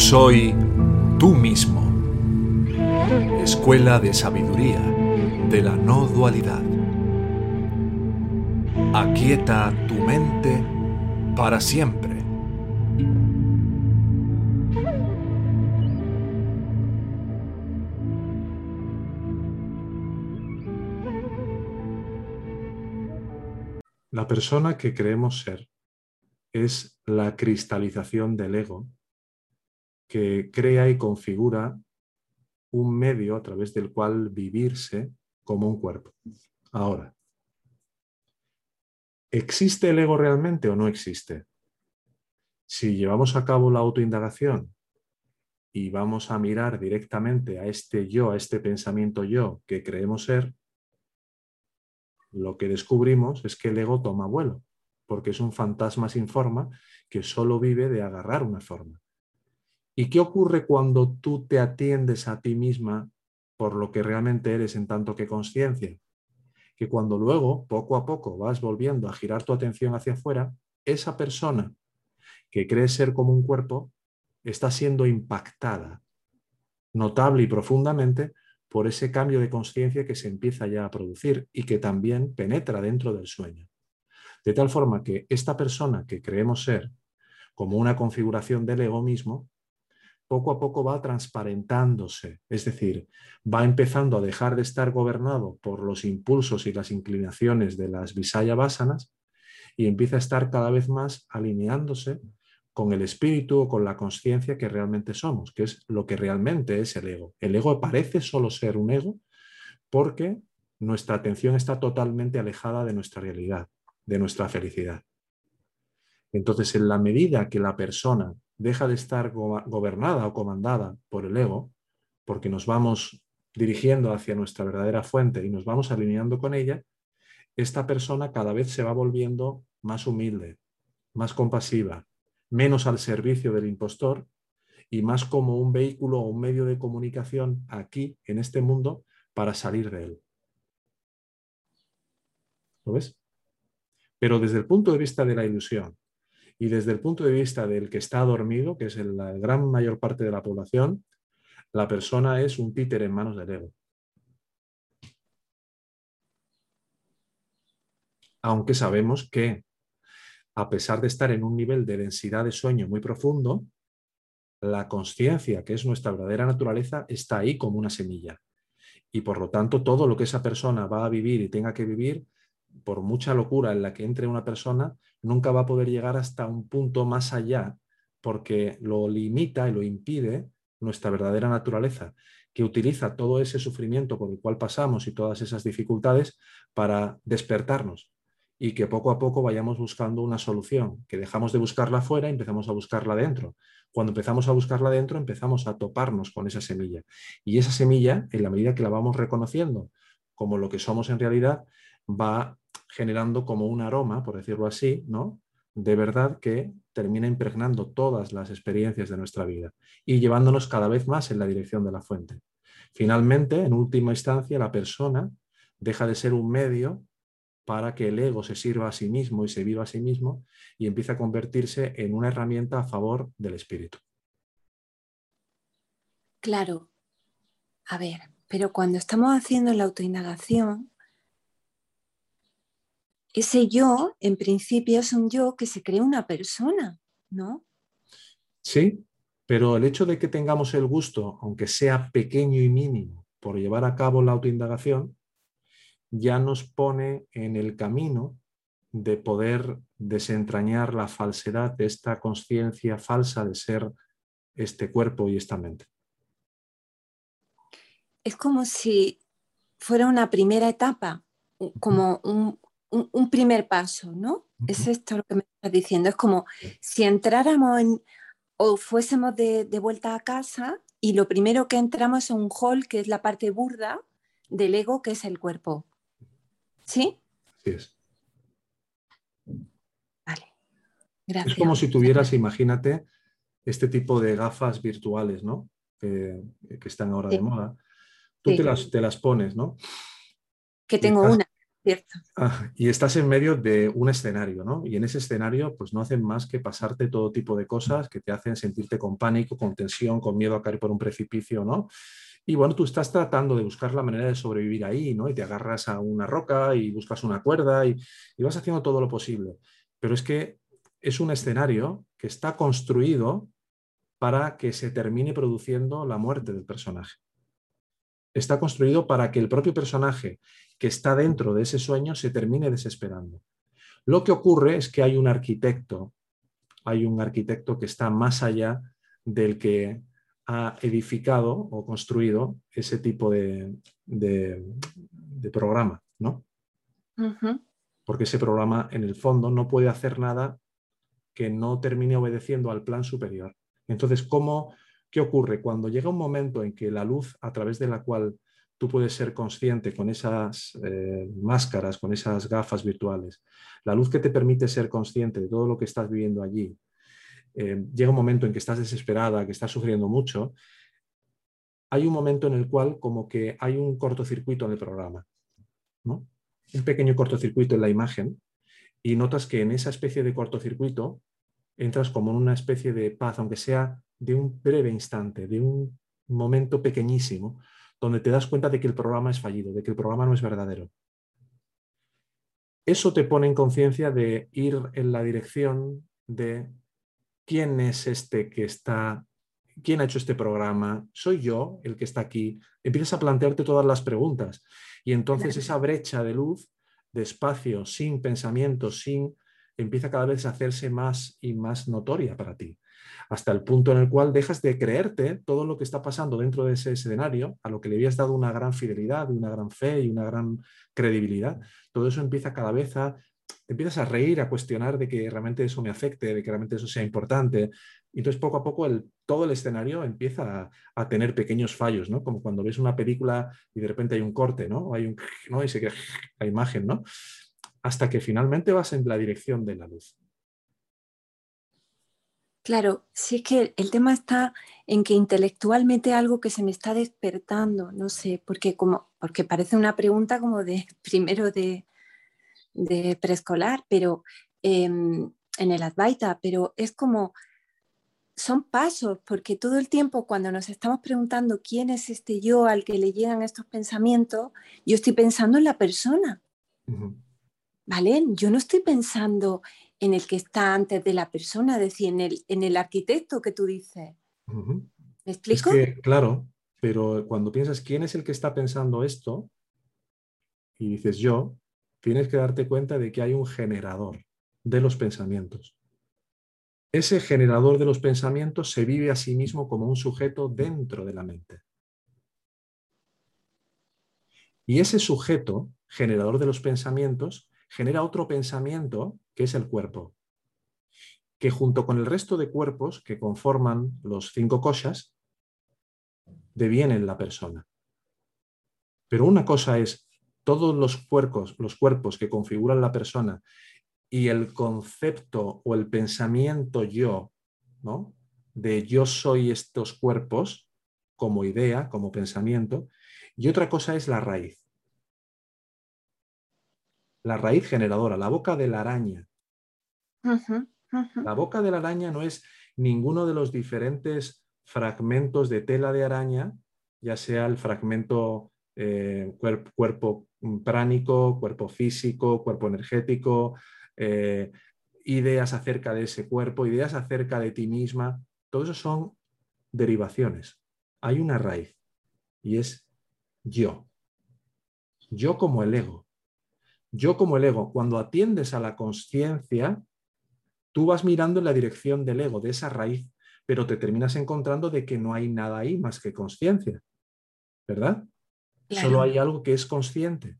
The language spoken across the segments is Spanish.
soy tú mismo. Escuela de Sabiduría de la No Dualidad. Aquieta tu mente para siempre. La persona que creemos ser es la cristalización del ego que crea y configura un medio a través del cual vivirse como un cuerpo. Ahora, ¿existe el ego realmente o no existe? Si llevamos a cabo la autoindagación y vamos a mirar directamente a este yo, a este pensamiento yo que creemos ser, lo que descubrimos es que el ego toma vuelo, porque es un fantasma sin forma que solo vive de agarrar una forma. ¿Y qué ocurre cuando tú te atiendes a ti misma por lo que realmente eres en tanto que conciencia? Que cuando luego, poco a poco, vas volviendo a girar tu atención hacia afuera, esa persona que cree ser como un cuerpo está siendo impactada notable y profundamente por ese cambio de conciencia que se empieza ya a producir y que también penetra dentro del sueño. De tal forma que esta persona que creemos ser como una configuración del ego mismo, poco a poco va transparentándose, es decir, va empezando a dejar de estar gobernado por los impulsos y las inclinaciones de las visaya vasanas y empieza a estar cada vez más alineándose con el espíritu o con la conciencia que realmente somos, que es lo que realmente es el ego. El ego parece solo ser un ego porque nuestra atención está totalmente alejada de nuestra realidad, de nuestra felicidad. Entonces, en la medida que la persona deja de estar gobernada o comandada por el ego, porque nos vamos dirigiendo hacia nuestra verdadera fuente y nos vamos alineando con ella, esta persona cada vez se va volviendo más humilde, más compasiva, menos al servicio del impostor y más como un vehículo o un medio de comunicación aquí, en este mundo, para salir de él. ¿Lo ves? Pero desde el punto de vista de la ilusión, y desde el punto de vista del que está dormido, que es la gran mayor parte de la población, la persona es un títer en manos del ego. Aunque sabemos que, a pesar de estar en un nivel de densidad de sueño muy profundo, la conciencia, que es nuestra verdadera naturaleza, está ahí como una semilla. Y por lo tanto, todo lo que esa persona va a vivir y tenga que vivir por mucha locura en la que entre una persona, nunca va a poder llegar hasta un punto más allá porque lo limita y lo impide nuestra verdadera naturaleza, que utiliza todo ese sufrimiento por el cual pasamos y todas esas dificultades para despertarnos y que poco a poco vayamos buscando una solución, que dejamos de buscarla afuera y empezamos a buscarla dentro. Cuando empezamos a buscarla dentro, empezamos a toparnos con esa semilla. Y esa semilla, en la medida que la vamos reconociendo como lo que somos en realidad, va generando como un aroma, por decirlo así, ¿no? De verdad que termina impregnando todas las experiencias de nuestra vida y llevándonos cada vez más en la dirección de la fuente. Finalmente, en última instancia, la persona deja de ser un medio para que el ego se sirva a sí mismo y se viva a sí mismo y empieza a convertirse en una herramienta a favor del espíritu. Claro. A ver, pero cuando estamos haciendo la autoindagación, ese yo, en principio, es un yo que se cree una persona, ¿no? Sí, pero el hecho de que tengamos el gusto, aunque sea pequeño y mínimo, por llevar a cabo la autoindagación, ya nos pone en el camino de poder desentrañar la falsedad de esta conciencia falsa de ser este cuerpo y esta mente. Es como si fuera una primera etapa, como un, un, primer paso, ¿no? Es esto lo que me estás diciendo. Es como si entráramos en, o fuésemos de, vuelta a casa y lo primero que entramos es un hall, que es la parte burda del ego, que es el cuerpo. ¿Sí? Sí es. Vale. Gracias. Es como si tuvieras, imagínate, este tipo de gafas virtuales, ¿no? Que, están ahora de moda. Tú te, las, te las pones, ¿no? Que tengo una. Ah, y estás en medio de un escenario, ¿no? Y en ese escenario, pues no hacen más que pasarte todo tipo de cosas que te hacen sentirte con pánico, con tensión, con miedo a caer por un precipicio, ¿no? Y bueno, tú estás tratando de buscar la manera de sobrevivir ahí, ¿no? Y te agarras a una roca y buscas una cuerda y vas haciendo todo lo posible. Pero es que es un escenario que está construido para que se termine produciendo la muerte del personaje. Está construido para que el propio personaje que está dentro de ese sueño se termine desesperando. Lo que ocurre es que hay un arquitecto, hay un arquitecto que está más allá del que ha edificado o construido ese tipo de, programa, ¿no? Porque ese programa en el fondo no puede hacer nada que no termine obedeciendo al plan superior. Entonces, ¿cómo, ¿qué ocurre? Cuando llega un momento en que la luz a través de la cual tú puedes ser consciente con esas eh, máscaras, con esas gafas virtuales, la luz que te permite ser consciente de todo lo que estás viviendo allí, eh, llega un momento en que estás desesperada, que estás sufriendo mucho, hay un momento en el cual como que hay un cortocircuito en el programa, ¿no? un pequeño cortocircuito en la imagen y notas que en esa especie de cortocircuito entras como en una especie de paz, aunque sea de un breve instante, de un momento pequeñísimo, donde te das cuenta de que el programa es fallido, de que el programa no es verdadero. Eso te pone en conciencia de ir en la dirección de quién es este que está, quién ha hecho este programa, soy yo el que está aquí. Empiezas a plantearte todas las preguntas y entonces esa brecha de luz, de espacio, sin pensamiento, sin, empieza cada vez a hacerse más y más notoria para ti hasta el punto en el cual dejas de creerte todo lo que está pasando dentro de ese escenario, a lo que le habías dado una gran fidelidad, una gran fe y una gran credibilidad. Todo eso empieza cada vez a, empiezas a reír, a cuestionar de que realmente eso me afecte, de que realmente eso sea importante. Y entonces poco a poco el, todo el escenario empieza a, tener pequeños fallos, ¿no? Como cuando ves una película y de repente hay un corte, ¿no? Hay un, ¿no? Y se queda la imagen, ¿no? Hasta que finalmente vas en la dirección de la luz. Claro, sí es que el tema está en que intelectualmente algo que se me está despertando, no sé, porque como, porque parece una pregunta como de primero de, preescolar, pero em, en el Advaita, pero es como son pasos, porque todo el tiempo cuando nos estamos preguntando quién es este yo al que le llegan estos pensamientos, yo estoy pensando en la persona. ¿Vale? Yo no estoy pensando en el que está antes de la persona, es decir, en el, en el arquitecto que tú dices. ¿Me explico? claro, pero cuando piensas quién es el que está pensando esto y dices yo, tienes que darte cuenta de que hay un generador de los pensamientos. Ese generador de los pensamientos se vive a sí mismo como un sujeto dentro de la mente. Y ese sujeto, generador de los pensamientos, genera otro pensamiento que es el cuerpo, que junto con el resto de cuerpos que conforman los cinco cosas, devienen la persona. Pero una cosa es todos los cuerpos, los cuerpos que configuran la persona y el concepto o el pensamiento yo, ¿no? De yo soy estos cuerpos como idea, como pensamiento, y otra cosa es la raíz la raíz generadora, la boca de la araña. La boca de la araña no es ninguno de los diferentes fragmentos de tela de araña, ya sea el fragmento eh, cuerpo, pránico, cuerpo físico, cuerpo energético, eh, ideas acerca de ese cuerpo, ideas acerca de ti misma, todo eso son derivaciones. Hay una raíz y es yo. Yo como el ego. Yo como el ego, cuando atiendes a la conciencia, tú vas mirando en la dirección del ego, de esa raíz, pero te terminas encontrando de que no hay nada ahí más que conciencia, ¿verdad? Solo hay algo que es consciente.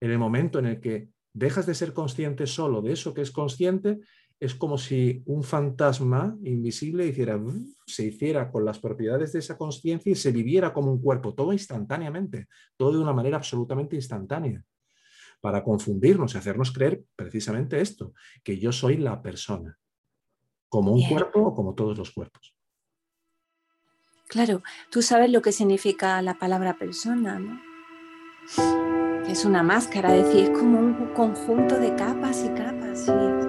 En el momento en el que dejas de ser consciente solo de eso que es consciente, es como si un fantasma invisible hiciera, se hiciera con las propiedades de esa conciencia y se viviera como un cuerpo, todo instantáneamente, todo de una manera absolutamente instantánea para confundirnos y hacernos creer precisamente esto, que yo soy la persona, como un cuerpo o como todos los cuerpos. Claro, tú sabes lo que significa la palabra persona, ¿no? es una máscara, es decir, es como un conjunto de capas y capas. Y